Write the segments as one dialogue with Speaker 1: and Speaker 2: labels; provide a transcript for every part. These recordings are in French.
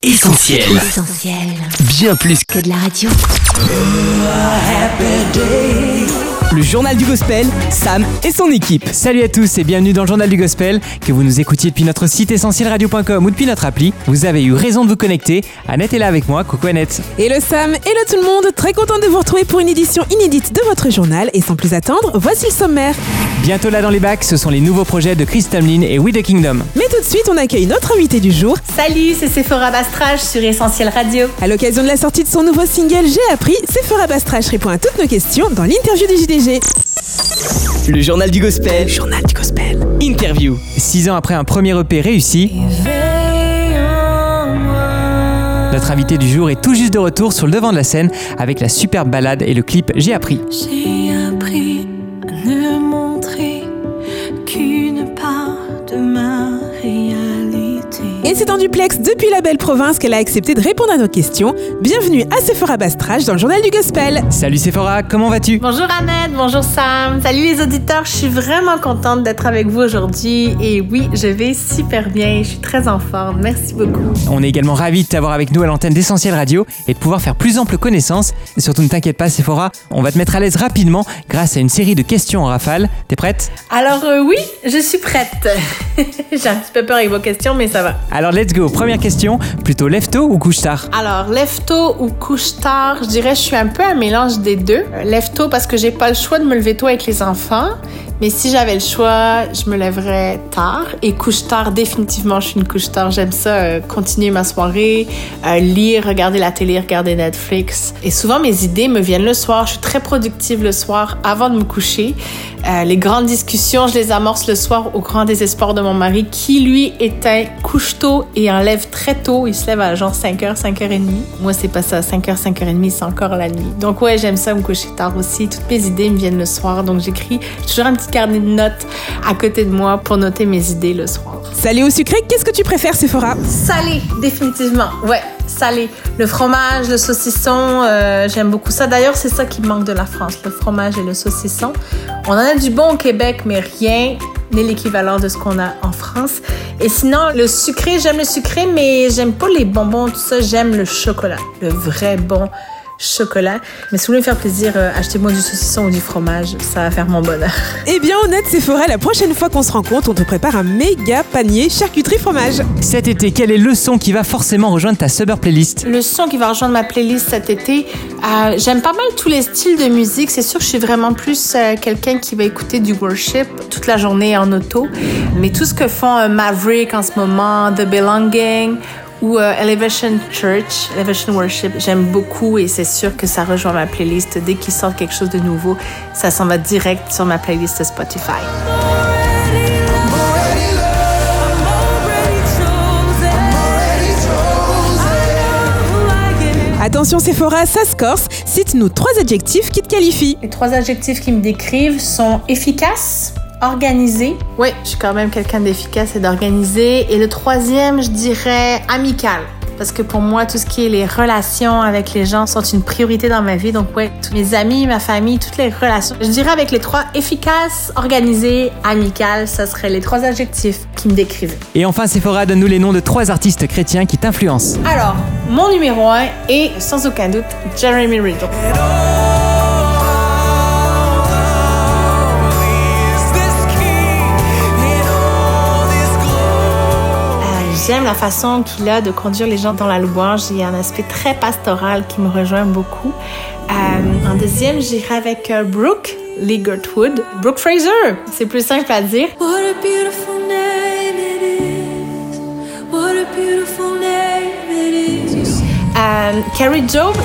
Speaker 1: Essentiel.
Speaker 2: Essentiel.
Speaker 1: Bien plus
Speaker 2: Que de la radio.
Speaker 3: Le journal du gospel, Sam et son équipe. Salut à tous et bienvenue dans le journal du gospel. Que vous nous écoutiez depuis notre site essentielradio.com ou depuis notre appli, vous avez eu raison de vous connecter. Annette est là avec moi. Coucou Annette.
Speaker 4: Hello Sam, hello tout le monde, très content de vous retrouver pour une édition inédite de votre journal et sans plus attendre, voici le sommaire.
Speaker 3: Bientôt là dans les bacs, ce sont les nouveaux projets de Chris Tomlin et We the Kingdom.
Speaker 4: Mais tout de suite, on accueille notre invité du jour.
Speaker 5: Salut, c'est Sephora Bastrage sur Essentiel Radio.
Speaker 4: À l'occasion de la sortie de son nouveau single J'ai appris, Sephora Bastrach répond à toutes nos questions dans l'interview du JDG.
Speaker 3: Le journal du gospel. journal du gospel. Interview. Six ans après un premier EP réussi, notre invité du jour est tout juste de retour sur le devant de la scène avec la superbe balade et le clip J'ai appris.
Speaker 6: J'ai appris
Speaker 4: Et c'est en duplex depuis la belle province qu'elle a accepté de répondre à nos questions. Bienvenue à Sephora Bastrach dans le journal du gospel.
Speaker 3: Salut Sephora, comment vas-tu?
Speaker 5: Bonjour Annette, bonjour Sam. Salut les auditeurs, je suis vraiment contente d'être avec vous aujourd'hui. Et oui, je vais super bien, je suis très en forme. Merci beaucoup.
Speaker 3: On est également ravis de t'avoir avec nous à l'antenne d'Essentiel Radio et de pouvoir faire plus ample connaissance. Et surtout ne t'inquiète pas Sephora, on va te mettre à l'aise rapidement grâce à une série de questions en rafale. T'es prête?
Speaker 5: Alors euh, oui, je suis prête. J'ai un petit peu peur avec vos questions, mais ça va.
Speaker 3: Alors let's go, première question, plutôt lève ou couche tard?
Speaker 5: Alors, lève ou couche tard, je dirais je suis un peu un mélange des deux. Euh, Lève parce que j'ai pas le choix de me lever tôt avec les enfants. Mais si j'avais le choix, je me lèverais tard. Et couche tard, définitivement, je suis une couche tard. J'aime ça, euh, continuer ma soirée, euh, lire, regarder la télé, regarder Netflix. Et souvent, mes idées me viennent le soir. Je suis très productive le soir avant de me coucher. Euh, les grandes discussions, je les amorce le soir au grand désespoir de mon mari qui, lui, un couche tôt et en lève très tôt. Il se lève à genre 5h, 5h30. Moi, c'est pas ça. 5h, 5h30, c'est encore la nuit. Donc, ouais, j'aime ça me coucher tard aussi. Toutes mes idées me viennent le soir. Donc, j'écris toujours un petit carnet de notes à côté de moi pour noter mes idées le soir.
Speaker 4: Salé ou sucré, qu'est-ce que tu préfères Sephora?
Speaker 5: Salé, définitivement. Ouais, salé. Le fromage, le saucisson, euh, j'aime beaucoup ça. D'ailleurs, c'est ça qui me manque de la France, le fromage et le saucisson. On en a du bon au Québec, mais rien n'est l'équivalent de ce qu'on a en France. Et sinon, le sucré, j'aime le sucré, mais j'aime pas les bonbons, tout ça. J'aime le chocolat, le vrai bon chocolat. Mais si vous voulez me faire plaisir, euh, achetez-moi du saucisson ou du fromage, ça va faire mon bonheur.
Speaker 4: Eh bien honnête Sephora, la prochaine fois qu'on se rencontre, on te prépare un méga panier charcuterie fromage.
Speaker 3: Cet été, quel est le son qui va forcément rejoindre ta Summer Playlist?
Speaker 5: Le son qui va rejoindre ma playlist cet été, euh, j'aime pas mal tous les styles de musique. C'est sûr que je suis vraiment plus euh, quelqu'un qui va écouter du worship toute la journée en auto. Mais tout ce que font euh, Maverick en ce moment, The Belonging ou euh, Elevation Church, Elevation Worship, j'aime beaucoup et c'est sûr que ça rejoint ma playlist. Dès qu'ils sortent quelque chose de nouveau, ça s'en va direct sur ma playlist Spotify.
Speaker 4: Attention Sephora, ça se corse. Cite-nous trois adjectifs qui te qualifient.
Speaker 5: Les trois adjectifs qui me décrivent sont efficace, organisé. Oui, je suis quand même quelqu'un d'efficace et d'organisé. Et le troisième, je dirais amical. Parce que pour moi, tout ce qui est les relations avec les gens sont une priorité dans ma vie. Donc, ouais, tous mes amis, ma famille, toutes les relations. Je dirais avec les trois efficace, organisé, amical, ça serait les trois adjectifs qui me décrivent.
Speaker 3: Et enfin Sephora, donne-nous les noms de trois artistes chrétiens qui t'influencent.
Speaker 5: Alors, mon numéro un est sans aucun doute Jeremy Riddle. J'aime la façon qu'il a de conduire les gens dans la louange. Il y a un aspect très pastoral qui me rejoint beaucoup. Euh, en deuxième, j'irai avec euh, Brooke Ligertwood. Brooke Fraser, c'est plus simple à dire.
Speaker 6: What a beautiful name it is. What a beautiful name it is.
Speaker 5: Euh, Carrie Job,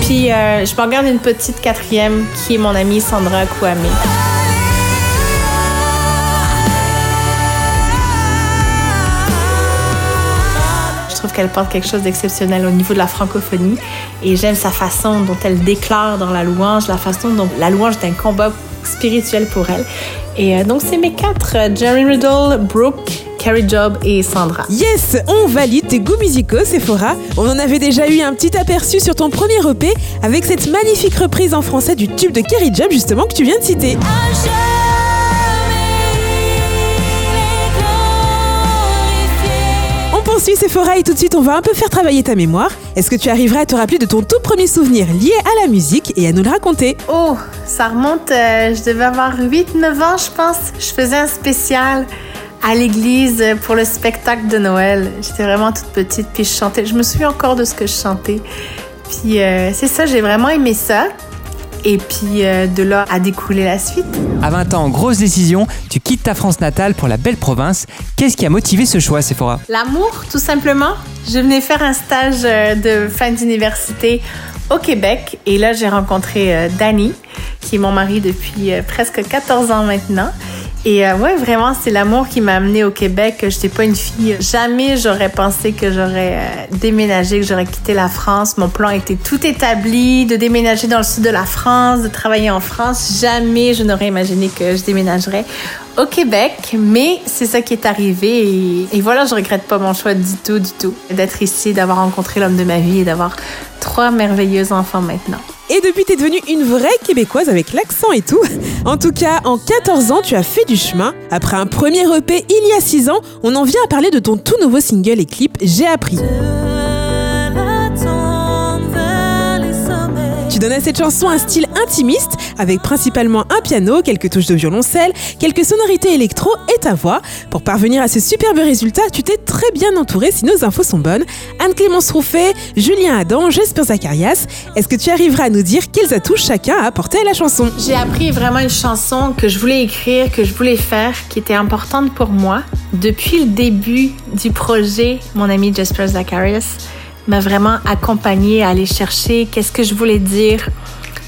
Speaker 5: puis euh, je me regarde une petite quatrième qui est mon amie Sandra Kouame. Qu'elle porte quelque chose d'exceptionnel au niveau de la francophonie et j'aime sa façon dont elle déclare dans la louange, la façon dont la louange est un combat spirituel pour elle. Et euh, donc c'est mes quatre, euh, Jerry Riddle, Brooke, Carrie Job et Sandra.
Speaker 4: Yes, on valide tes goûts musicaux, Sephora. On en avait déjà eu un petit aperçu sur ton premier EP avec cette magnifique reprise en français du tube de Kerry Job, justement, que tu viens de citer. Poursuit Sephora et tout de suite on va un peu faire travailler ta mémoire. Est-ce que tu arriverais à te rappeler de ton tout premier souvenir lié à la musique et à nous le raconter?
Speaker 5: Oh, ça remonte, euh, je devais avoir 8-9 ans, je pense. Je faisais un spécial à l'église pour le spectacle de Noël. J'étais vraiment toute petite, puis je chantais. Je me souviens encore de ce que je chantais. Puis euh, c'est ça, j'ai vraiment aimé ça. Et puis euh, de là a découlé la suite.
Speaker 3: À 20 ans, grosse décision, tu quittes ta France natale pour la belle province. Qu'est-ce qui a motivé ce choix, Sephora?
Speaker 5: L'amour, tout simplement. Je venais faire un stage euh, de fin d'université au Québec et là j'ai rencontré euh, Danny, qui est mon mari depuis presque 14 ans maintenant. Et euh, ouais, vraiment, c'est l'amour qui m'a amenée au Québec. Je n'étais pas une fille. Jamais j'aurais pensé que j'aurais euh, déménagé, que j'aurais quitté la France. Mon plan était tout établi, de déménager dans le sud de la France, de travailler en France. Jamais je n'aurais imaginé que je déménagerais au Québec. Mais c'est ça qui est arrivé. Et, voilà, je regrette pas mon choix du tout, du tout. D'être ici, d'avoir rencontré l'homme de ma vie et d'avoir trois merveilleux enfants maintenant.
Speaker 4: Et depuis, t'es devenue une vraie Québécoise avec l'accent et tout. En tout cas, en 14 ans, tu as fait du chemin. Après un premier EP il y a 6 ans, on en vient à parler de ton tout nouveau single et clip J'ai appris. Tu donnes à cette chanson un style intimiste, avec principalement un piano, quelques touches de violoncelle, quelques sonorités électro et ta voix. Pour parvenir à ce superbe résultat, tu t'es très bien entouré si nos infos sont bonnes. Anne-Clémence Rouffet, Julien Adam, Jesper Zacharias. Est-ce que tu arriveras à nous dire quels atouts chacun a apporté à la chanson?
Speaker 5: J'ai appris vraiment une chanson que je voulais écrire, que je voulais faire, qui était importante pour moi. Depuis le début du projet, mon ami Jasper Zacharias m'a vraiment accompagné à aller chercher qu'est-ce que je voulais dire,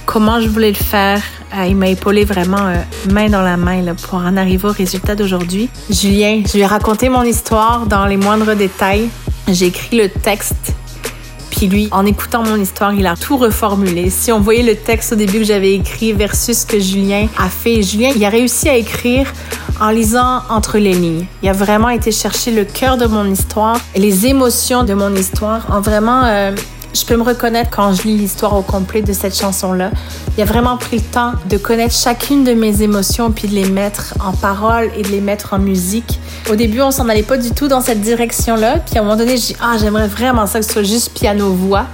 Speaker 5: comment je voulais le faire. Euh, il m'a épaulé vraiment euh, main dans la main là, pour en arriver au résultat d'aujourd'hui. Julien, je lui ai raconté mon histoire dans les moindres détails. J'ai écrit le texte puis lui, en écoutant mon histoire, il a tout reformulé. Si on voyait le texte au début que j'avais écrit versus ce que Julien a fait, Julien, il a réussi à écrire en lisant entre les lignes. Il a vraiment été chercher le cœur de mon histoire, les émotions de mon histoire, en vraiment... euh, je peux me reconnaître quand je lis l'histoire au complet de cette chanson-là. Il a vraiment pris le temps de connaître chacune de mes émotions puis de les mettre en paroles et de les mettre en musique. Au début, on s'en allait pas du tout dans cette direction-là. Puis à un moment donné, j'ai dit, ah, j'aimerais vraiment ça que ce soit juste piano-voix.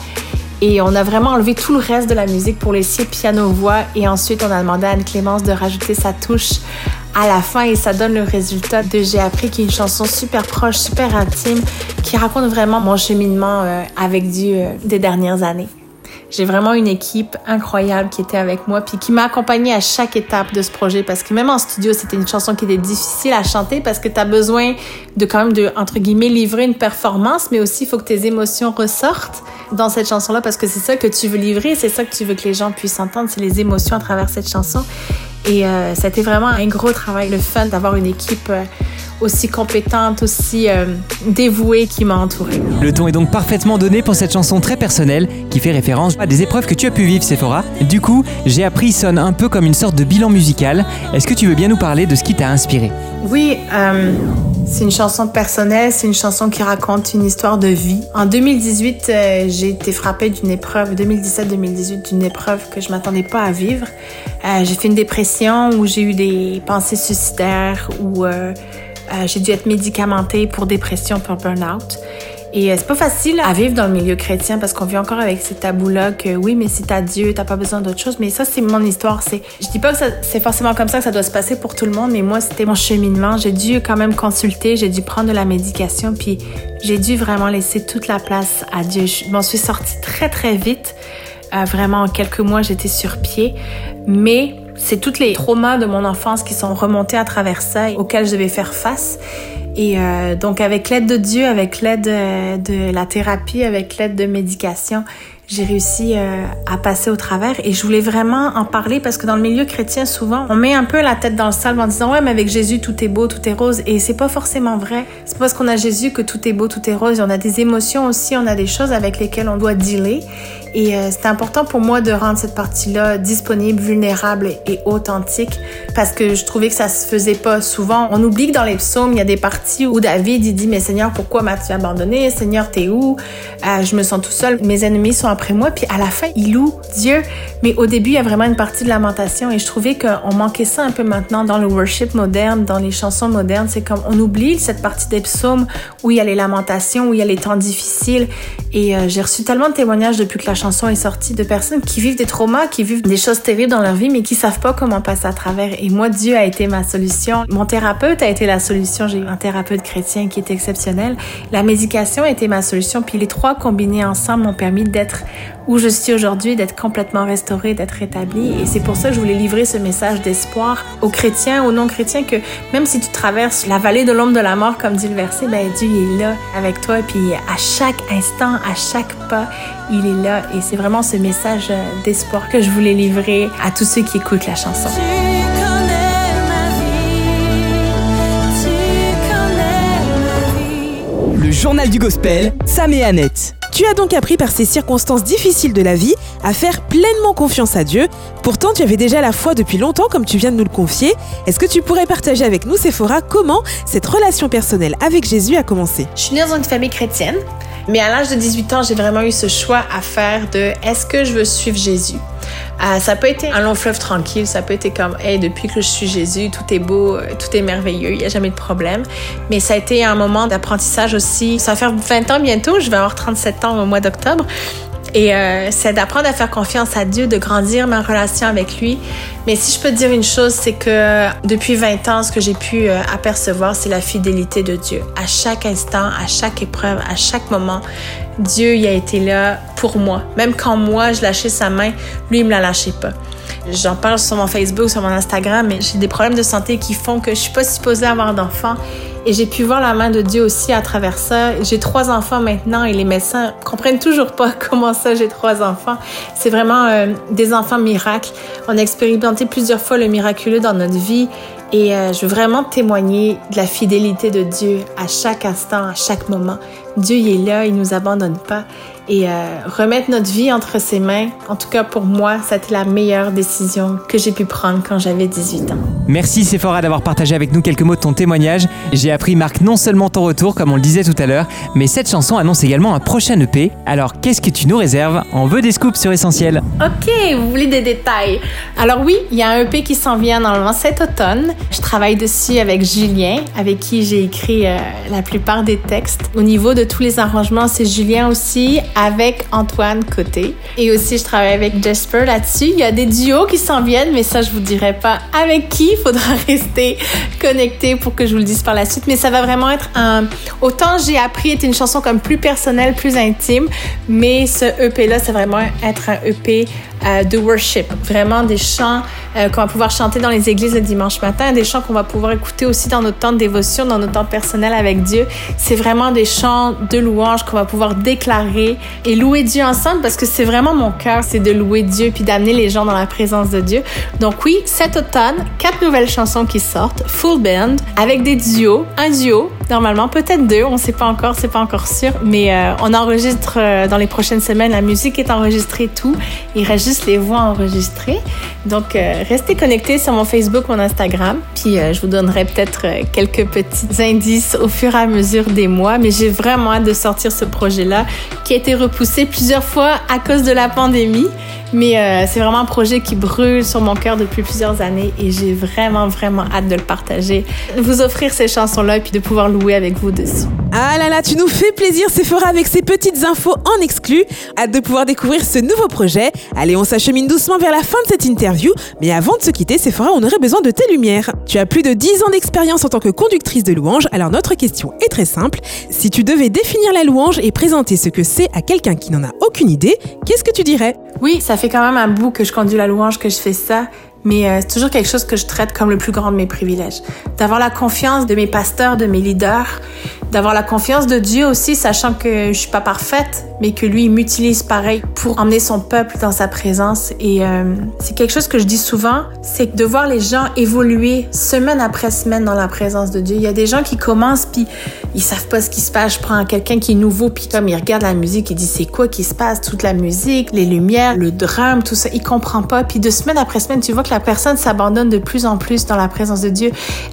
Speaker 5: Et on a vraiment enlevé tout le reste de la musique pour laisser piano-voix. Et ensuite, on a demandé à Anne-Clémence de rajouter sa touche à la fin et ça donne le résultat de J'ai appris, qui est une chanson super proche, super intime, qui raconte vraiment mon cheminement euh, avec Dieu euh, des dernières années. J'ai vraiment une équipe incroyable qui était avec moi puis qui m'a accompagnée à chaque étape de ce projet parce que même en studio, c'était une chanson qui était difficile à chanter parce que tu as besoin de quand même de entre guillemets livrer une performance mais aussi il faut que tes émotions ressortent dans cette chanson là parce que c'est ça que tu veux livrer, c'est ça que tu veux que les gens puissent entendre, c'est les émotions à travers cette chanson. Et euh, c'était vraiment un gros travail, le fun d'avoir une équipe euh, aussi compétente, aussi euh, dévouée qui m'a entourée.
Speaker 3: Le ton est donc parfaitement donné pour cette chanson très personnelle qui fait référence à des épreuves que tu as pu vivre, Sephora. Du coup, j'ai appris sonne un peu comme une sorte de bilan musical. Est-ce que tu veux bien nous parler de ce qui t'a inspiré?
Speaker 5: Oui, euh, c'est une chanson personnelle, c'est une chanson qui raconte une histoire de vie. En 2018, euh, j'ai été frappée d'une épreuve, 2017-2018, d'une épreuve que je m'attendais pas à vivre. Euh, j'ai fait une dépression où j'ai eu des pensées suicidaires, où euh, j'ai dû être médicamentée pour dépression, pour burn-out. Et euh, c'est pas facile à vivre dans le milieu chrétien parce qu'on vit encore avec ces tabous-là que oui, mais si t'as Dieu, t'as pas besoin d'autre chose. Mais ça, c'est mon histoire. C'est, je dis pas que c'est forcément comme ça que ça doit se passer pour tout le monde, mais moi, c'était mon cheminement. J'ai dû quand même consulter, j'ai dû prendre de la médication, puis j'ai dû vraiment laisser toute la place à Dieu. Je m'en suis sortie très, très vite. Euh, vraiment, en quelques mois, j'étais sur pied. Mais c'est tous les traumas de mon enfance qui sont remontés à travers ça, et auxquels je devais faire face. Et euh, donc, avec l'aide de Dieu, avec l'aide euh, de la thérapie, avec l'aide de médication, j'ai réussi euh, à passer au travers. Et je voulais vraiment en parler parce que dans le milieu chrétien, souvent, on met un peu la tête dans le sable en disant ouais, mais avec Jésus, tout est beau, tout est rose. Et c'est pas forcément vrai. C'est pas parce qu'on a Jésus que tout est beau, tout est rose. On a des émotions aussi, on a des choses avec lesquelles on doit dealer. Et euh, c'était important pour moi de rendre cette partie-là disponible, vulnérable et authentique parce que je trouvais que ça se faisait pas souvent. On oublie que dans les psaumes, il y a des parties où David il dit mais Seigneur, pourquoi m'as-tu abandonné? Seigneur, t'es où? Euh, Je me sens tout seul. Mes ennemis sont après moi. Puis à la fin, il loue Dieu. Mais au début, il y a vraiment une partie de lamentation et je trouvais qu'on manquait ça un peu maintenant dans le worship moderne, dans les chansons modernes. C'est comme on oublie cette partie des psaumes où il y a les lamentations, où il y a les temps difficiles. Et euh, j'ai reçu tellement de témoignages depuis que la chanson est sortie de personnes qui vivent des traumas, qui vivent des choses terribles dans leur vie, mais qui savent pas comment passer à travers. Et moi, Dieu a été ma solution. Mon thérapeute a été la solution. J'ai eu un thérapeute chrétien qui est exceptionnel. La médication a été ma solution. Puis les trois combinés ensemble m'ont permis d'être où je suis aujourd'hui, d'être complètement restaurée, d'être rétablie. Et c'est pour ça que je voulais livrer ce message d'espoir aux chrétiens, aux non-chrétiens, que même si tu traverses la vallée de l'ombre de la mort, comme dit le verset, ben Dieu est là avec toi. Et puis à chaque instant, à chaque pas, il est là. Et c'est vraiment ce message d'espoir que je voulais livrer à tous ceux qui écoutent la chanson.
Speaker 6: Tu connais ma vie, tu connais ma vie.
Speaker 3: Le journal du gospel, Sam et Annette.
Speaker 4: Tu as donc appris par ces circonstances difficiles de la vie à faire pleinement confiance à Dieu. Pourtant, tu avais déjà la foi depuis longtemps, comme tu viens de nous le confier. Est-ce que tu pourrais partager avec nous, Sephora, comment cette relation personnelle avec Jésus a commencé?
Speaker 5: Je suis née dans une famille chrétienne, mais à l'âge de 18 ans, j'ai vraiment eu ce choix à faire de est-ce que je veux suivre Jésus? Euh, ça peut être un long fleuve tranquille, ça peut être comme, hey, depuis que je suis Jésus, tout est beau, euh, tout est merveilleux, il n'y a jamais de problème. Mais ça a été un moment d'apprentissage aussi. Ça va faire 20 ans bientôt, je vais avoir 37 ans au mois d'octobre. Et euh, c'est d'apprendre à faire confiance à Dieu, de grandir ma relation avec lui. Mais si je peux te dire une chose, c'est que depuis 20 ans, ce que j'ai pu euh, apercevoir, c'est la fidélité de Dieu. À chaque instant, à chaque épreuve, à chaque moment, Dieu il a été là pour moi. Même quand moi, je lâchais sa main, lui, il me la lâchait pas. J'en parle sur mon Facebook, sur mon Instagram, mais j'ai des problèmes de santé qui font que je suis pas supposée avoir d'enfants. Et j'ai pu voir la main de Dieu aussi à travers ça. J'ai trois enfants maintenant et les médecins comprennent toujours pas comment ça j'ai trois enfants. C'est vraiment euh, des enfants miracles. On a expérimenté plusieurs fois le miraculeux dans notre vie et euh, je veux vraiment témoigner de la fidélité de Dieu à chaque instant, à chaque moment. Dieu il est là, il nous abandonne pas et euh, remettre notre vie entre ses mains. En tout cas pour moi, c'était la meilleure décision que j'ai pu prendre quand j'avais 18 ans.
Speaker 3: Merci Sephora d'avoir partagé avec nous quelques mots de ton témoignage. J'ai appris, Marc, non seulement ton retour, comme on le disait tout à l'heure, mais cette chanson annonce également un prochain EP. Alors, qu'est-ce que tu nous réserves? On veut des scoops sur Essentiel.
Speaker 5: Ok, vous voulez des détails. Alors oui, il y a un EP qui s'en vient normalement cet automne. Je travaille dessus avec Julien, avec qui j'ai écrit euh, la plupart des textes. Au niveau de tous les arrangements, c'est Julien aussi, avec Antoine Côté. Et aussi, je travaille avec Jasper là-dessus. Il y a des duos qui s'en viennent, mais ça, je vous dirai pas avec qui. Il faudra rester connecté pour que je vous le dise par la suite. Mais ça va vraiment être un... Autant j'ai appris était une chanson comme plus personnelle, plus intime, mais ce EP-là, c'est vraiment être un EP euh, de worship. Vraiment des chants euh, qu'on va pouvoir chanter dans les églises le dimanche matin, des chants qu'on va pouvoir écouter aussi dans notre temps de dévotion, dans notre temps personnel avec Dieu. C'est vraiment des chants de louange qu'on va pouvoir déclarer et louer Dieu ensemble parce que c'est vraiment mon cœur, c'est de louer Dieu puis d'amener les gens dans la présence de Dieu. Donc oui, cet automne, quatre nouvelles chansons qui sortent, full band, avec des duos, un duo normalement, peut-être deux, on sait pas encore, c'est pas encore sûr, mais euh, on enregistre dans les prochaines semaines, la musique est enregistrée, tout, il reste les voix enregistrées. Donc euh, restez connectés sur mon Facebook, mon Instagram, puis euh, je vous donnerai peut-être euh, quelques petits indices au fur et à mesure des mois, mais j'ai vraiment hâte de sortir ce projet-là qui a été repoussé plusieurs fois à cause de la pandémie. Mais euh, c'est vraiment un projet qui brûle sur mon cœur depuis plusieurs années et j'ai vraiment, vraiment hâte de le partager, de vous offrir ces chansons-là et puis de pouvoir louer avec vous dessus.
Speaker 4: Ah là là, tu nous fais plaisir, Sephora, avec ces petites infos en exclu. Hâte de pouvoir découvrir ce nouveau projet. Allez, on s'achemine doucement vers la fin de cette interview. Mais avant de se quitter, Sephora, on aurait besoin de tes lumières. Tu as plus de 10 ans d'expérience en tant que conductrice de louange, alors notre question est très simple. Si tu devais définir la louange et présenter ce que c'est à quelqu'un qui n'en a aucune idée, qu'est-ce que tu dirais?
Speaker 5: Oui, ça fait quand même un bout que je conduis la louange, que je fais ça. Mais euh, c'est toujours quelque chose que je traite comme le plus grand de mes privilèges. D'avoir la confiance de mes pasteurs, de mes leaders, d'avoir la confiance de Dieu aussi, sachant que je suis pas parfaite, mais que lui, il m'utilise pareil pour emmener son peuple dans sa présence. Et euh, c'est quelque chose que je dis souvent, c'est de voir les gens évoluer semaine après semaine dans la présence de Dieu. Il y a des gens qui commencent, puis ils savent pas ce qui se passe. Je prends quelqu'un qui est nouveau, puis comme il regarde la musique, il dit c'est quoi qui se passe, toute la musique, les lumières, le drum, tout ça, il comprend pas. Puis de semaine après semaine, tu vois que la personne s'abandonne de plus en plus dans la présence de Dieu.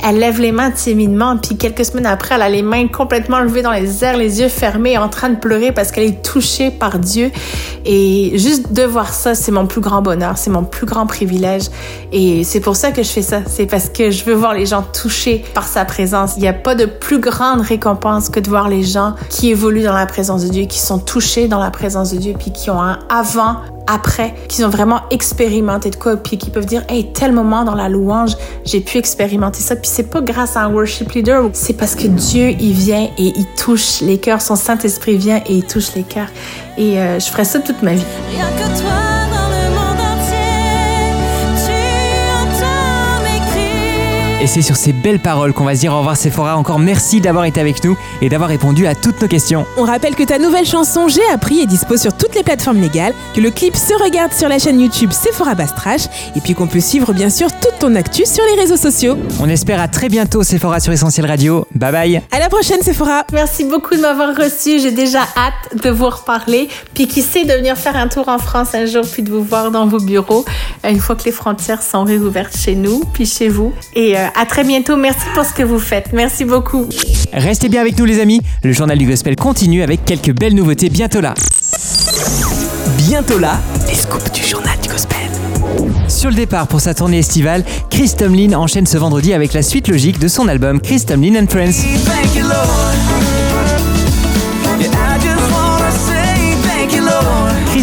Speaker 5: Elle lève les mains timidement, puis quelques semaines après, elle a les mains complètement complètement levée dans les airs, les yeux fermés, en train de pleurer parce qu'elle est touchée par Dieu. Et juste de voir ça, c'est mon plus grand bonheur, c'est mon plus grand privilège. Et c'est pour ça que je fais ça. C'est parce que je veux voir les gens touchés par sa présence. Il n'y a pas de plus grande récompense que de voir les gens qui évoluent dans la présence de Dieu, qui sont touchés dans la présence de Dieu, puis qui ont un avant après, qui ont vraiment expérimenté de quoi, puis qui peuvent dire, hey, tel moment dans la louange, j'ai pu expérimenter ça. Puis c'est pas grâce à un worship leader, c'est parce que Dieu, il vient et il touche les cœurs. Son Saint-Esprit vient et il touche les cœurs. Et euh, je ferai ça toute ma vie.
Speaker 6: Rien que toi
Speaker 3: Et c'est sur ces belles paroles qu'on va se dire au revoir Sephora. Encore merci d'avoir été avec nous et d'avoir répondu à toutes nos questions.
Speaker 4: On rappelle que ta nouvelle chanson J'ai appris est dispo sur toutes les plateformes légales, que le clip se regarde sur la chaîne YouTube Sephora Bastrash et puis qu'on peut suivre bien sûr toute ton actu sur les réseaux sociaux.
Speaker 3: On espère à très bientôt Sephora sur Essentiel Radio. Bye bye.
Speaker 4: À la prochaine Sephora
Speaker 5: Merci beaucoup de m'avoir reçu. J'ai déjà hâte de vous reparler. Puis qui sait de venir faire un tour en France un jour, puis de vous voir dans vos bureaux une fois que les frontières sont réouvertes chez nous, puis chez vous. Et euh, à très bientôt. Merci pour ce que vous faites. Merci beaucoup.
Speaker 3: Restez bien avec nous les amis. Le journal du gospel continue avec quelques belles nouveautés bientôt là. Bientôt là, les scoops du journal du gospel. Sur le départ pour sa tournée estivale, Chris Tomlin enchaîne ce vendredi avec la suite logique de son album Chris Tomlin and Friends.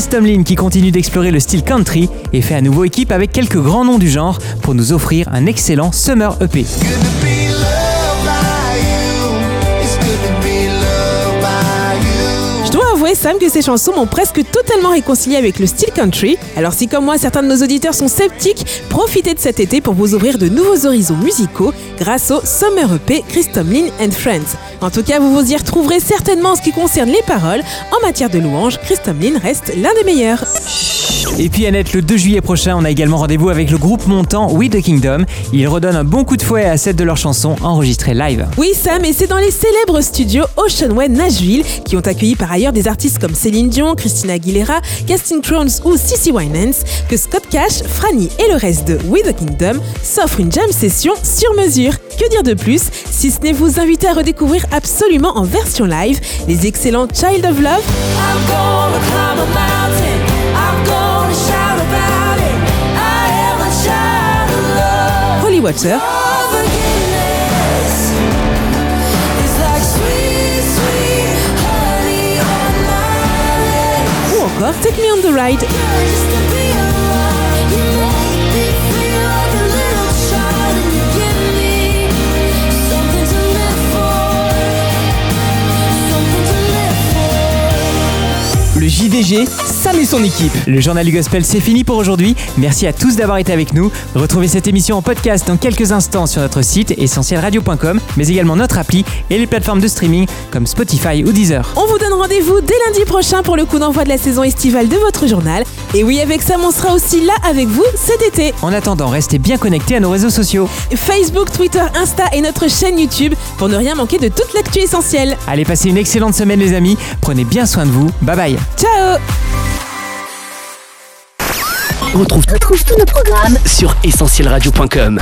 Speaker 3: Chris qui continue d'explorer le style country et fait à nouveau équipe avec quelques grands noms du genre pour nous offrir un excellent Summer EP.
Speaker 4: Sam que ces chansons m'ont presque totalement réconcilié avec le style country. Alors si comme moi certains de nos auditeurs sont sceptiques, profitez de cet été pour vous ouvrir de nouveaux horizons musicaux grâce au Summer EP Chris Tomlin and Friends. En tout cas, vous vous y retrouverez certainement en ce qui concerne les paroles. En matière de louange, Chris Tomlin reste l'un des meilleurs.
Speaker 3: Et puis Annette, le 2 juillet prochain, on a également rendez-vous avec le groupe montant We the Kingdom. Ils redonnent un bon coup de fouet à cette de leurs chansons enregistrées live.
Speaker 4: Oui Sam, et c'est dans les célèbres studios Ocean Way Nashville qui ont accueilli par ailleurs des artistes comme Céline Dion, Christina Aguilera, Casting Crowns ou Cissy Winans que Scott Cash, Franny et le reste de We the Kingdom s'offrent une jam session sur mesure. Que dire de plus? Si ce n'est vous inviter à redécouvrir absolument en version live les excellents Child of Love, ou encore Take Me on the Ride.
Speaker 3: Le JDG, Sam et son équipe. Le journal du gospel, c'est fini pour aujourd'hui. Merci à tous d'avoir été avec nous. Retrouvez cette émission en podcast dans quelques instants sur notre site essentielradio.com, mais également notre appli et les plateformes de streaming comme Spotify ou Deezer.
Speaker 4: On vous donne rendez-vous dès lundi prochain pour le coup d'envoi de la saison estivale de votre journal. Et oui, avec Sam, on sera aussi là avec vous cet été.
Speaker 3: En attendant, restez bien connectés à nos réseaux sociaux.
Speaker 4: Facebook, Twitter, Insta et notre chaîne YouTube pour ne rien manquer de toute l'actu essentielle.
Speaker 3: Allez, passez une excellente semaine les amis. Prenez bien soin de vous. Bye bye.
Speaker 4: Ciao
Speaker 2: Retrouve tous nos programmes sur essentielradio.com.